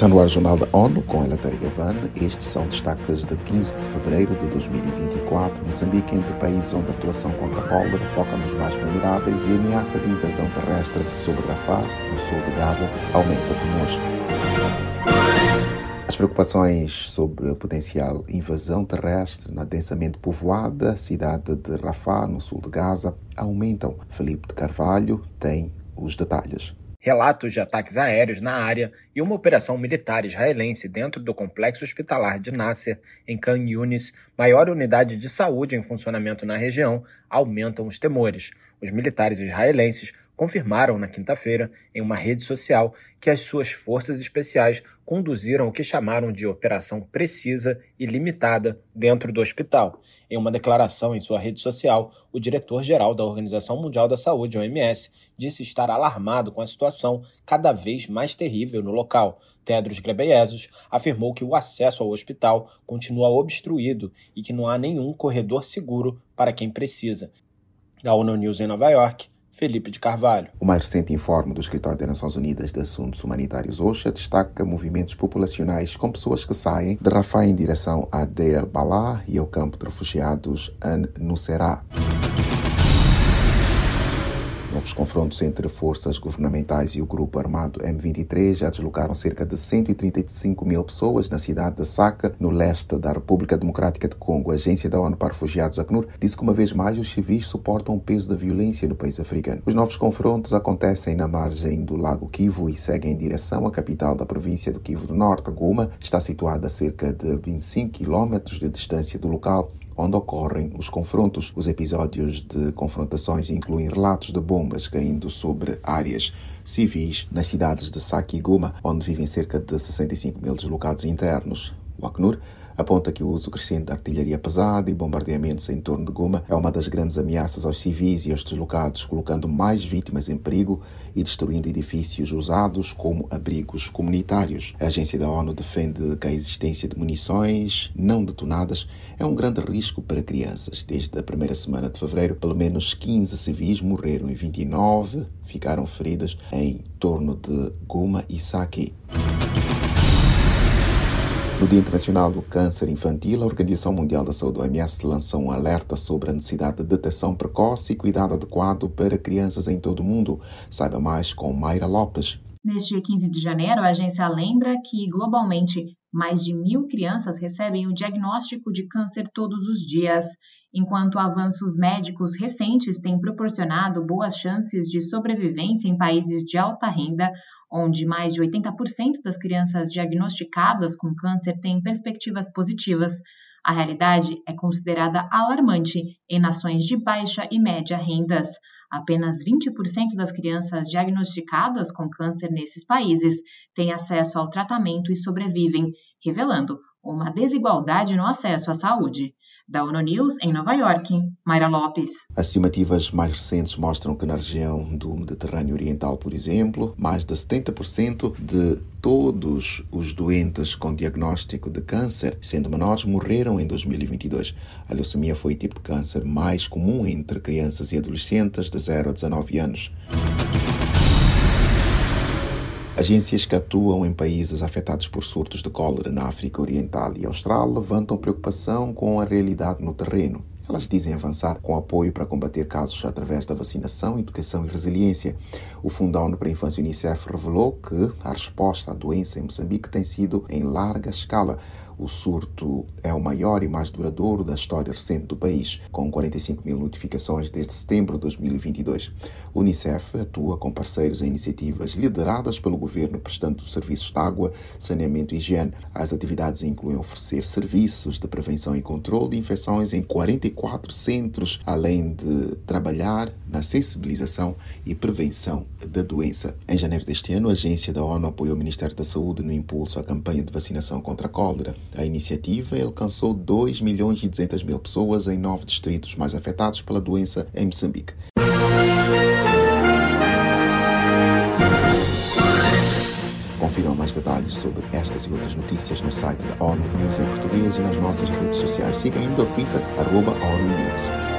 Está no ar o Jornal da ONU com Elatéria Gavan. Estes são destaques de 15 de fevereiro de 2024. Moçambique, entre países onde a atuação contra a cólera foca nos mais vulneráveis e a ameaça de invasão terrestre sobre Rafah, no sul de Gaza, aumenta temores. As preocupações sobre a potencial invasão terrestre na densamente povoada cidade de Rafah, no sul de Gaza, aumentam. Felipe de Carvalho tem os detalhes relatos de ataques aéreos na área e uma operação militar israelense dentro do complexo hospitalar de Nasser, em Khan Yunis, maior unidade de saúde em funcionamento na região, aumentam os temores. Os militares israelenses confirmaram na quinta-feira, em uma rede social, que as suas forças especiais conduziram o que chamaram de operação precisa e limitada dentro do hospital. Em uma declaração em sua rede social, o diretor-geral da Organização Mundial da Saúde, OMS, disse estar alarmado com a situação cada vez mais terrível no local. Tedros Ghebreyesus afirmou que o acesso ao hospital continua obstruído e que não há nenhum corredor seguro para quem precisa. Da ONU News em Nova York, Felipe de Carvalho. O mais recente informe do Escritório das Nações Unidas de Assuntos Humanitários OSHA destaca movimentos populacionais com pessoas que saem de Rafah em direção a Deir el-Balah e ao campo de refugiados An-Nusserah. Novos confrontos entre forças governamentais e o grupo armado M23 já deslocaram cerca de 135 mil pessoas na cidade de Saca, no leste da República Democrática de Congo. A Agência da ONU para Refugiados, ACNUR, disse que uma vez mais os civis suportam o peso da violência no país africano. Os novos confrontos acontecem na margem do Lago Kivu e seguem em direção à capital da província do Kivu do Norte, Goma. Está situada a cerca de 25 quilómetros de distância do local onde ocorrem os confrontos. Os episódios de confrontações incluem relatos de bombas caindo sobre áreas civis nas cidades de Saki e Guma, onde vivem cerca de 65 mil deslocados internos. O Acnur aponta que o uso crescente de artilharia pesada e bombardeamentos em torno de Goma é uma das grandes ameaças aos civis e aos deslocados, colocando mais vítimas em perigo e destruindo edifícios usados como abrigos comunitários. A agência da ONU defende que a existência de munições não detonadas é um grande risco para crianças. Desde a primeira semana de fevereiro, pelo menos 15 civis morreram e 29 ficaram feridas em torno de Goma e Sake. No Dia Internacional do Câncer Infantil, a Organização Mundial da Saúde, OMS, lançou um alerta sobre a necessidade de detecção precoce e cuidado adequado para crianças em todo o mundo. Saiba mais com Mayra Lopes. Neste 15 de janeiro, a agência lembra que, globalmente, mais de mil crianças recebem o diagnóstico de câncer todos os dias, enquanto avanços médicos recentes têm proporcionado boas chances de sobrevivência em países de alta renda, onde mais de 80% das crianças diagnosticadas com câncer têm perspectivas positivas. A realidade é considerada alarmante em nações de baixa e média rendas. Apenas 20% das crianças diagnosticadas com câncer nesses países têm acesso ao tratamento e sobrevivem, revelando uma desigualdade no acesso à saúde. Da ONU News, em Nova York, Mayra Lopes. As estimativas mais recentes mostram que na região do Mediterrâneo Oriental, por exemplo, mais de 70% de todos os doentes com diagnóstico de câncer, sendo menores, morreram em 2022. A leucemia foi o tipo de câncer mais comum entre crianças e adolescentes de 0 a 19 anos. Agências que atuam em países afetados por surtos de cólera na África Oriental e Austral levantam preocupação com a realidade no terreno. Elas dizem avançar com apoio para combater casos através da vacinação, educação e resiliência. O Fundo da ONU para a Infância Unicef revelou que a resposta à doença em Moçambique tem sido em larga escala. O surto é o maior e mais duradouro da história recente do país, com 45 mil notificações desde setembro de 2022. O Unicef atua com parceiros em iniciativas lideradas pelo governo, prestando serviços de água, saneamento e higiene. As atividades incluem oferecer serviços de prevenção e controle de infecções em 44 centros, além de trabalhar na sensibilização e prevenção da doença. Em janeiro deste ano, a agência da ONU apoiou o Ministério da Saúde no impulso à campanha de vacinação contra a cólera. A iniciativa alcançou 2 milhões e 200 mil pessoas em nove distritos mais afetados pela doença em Moçambique. Confiram mais detalhes sobre estas e outras notícias no site da ONU News em português e nas nossas redes sociais. Siga ainda o Twitter, arroba ONU News.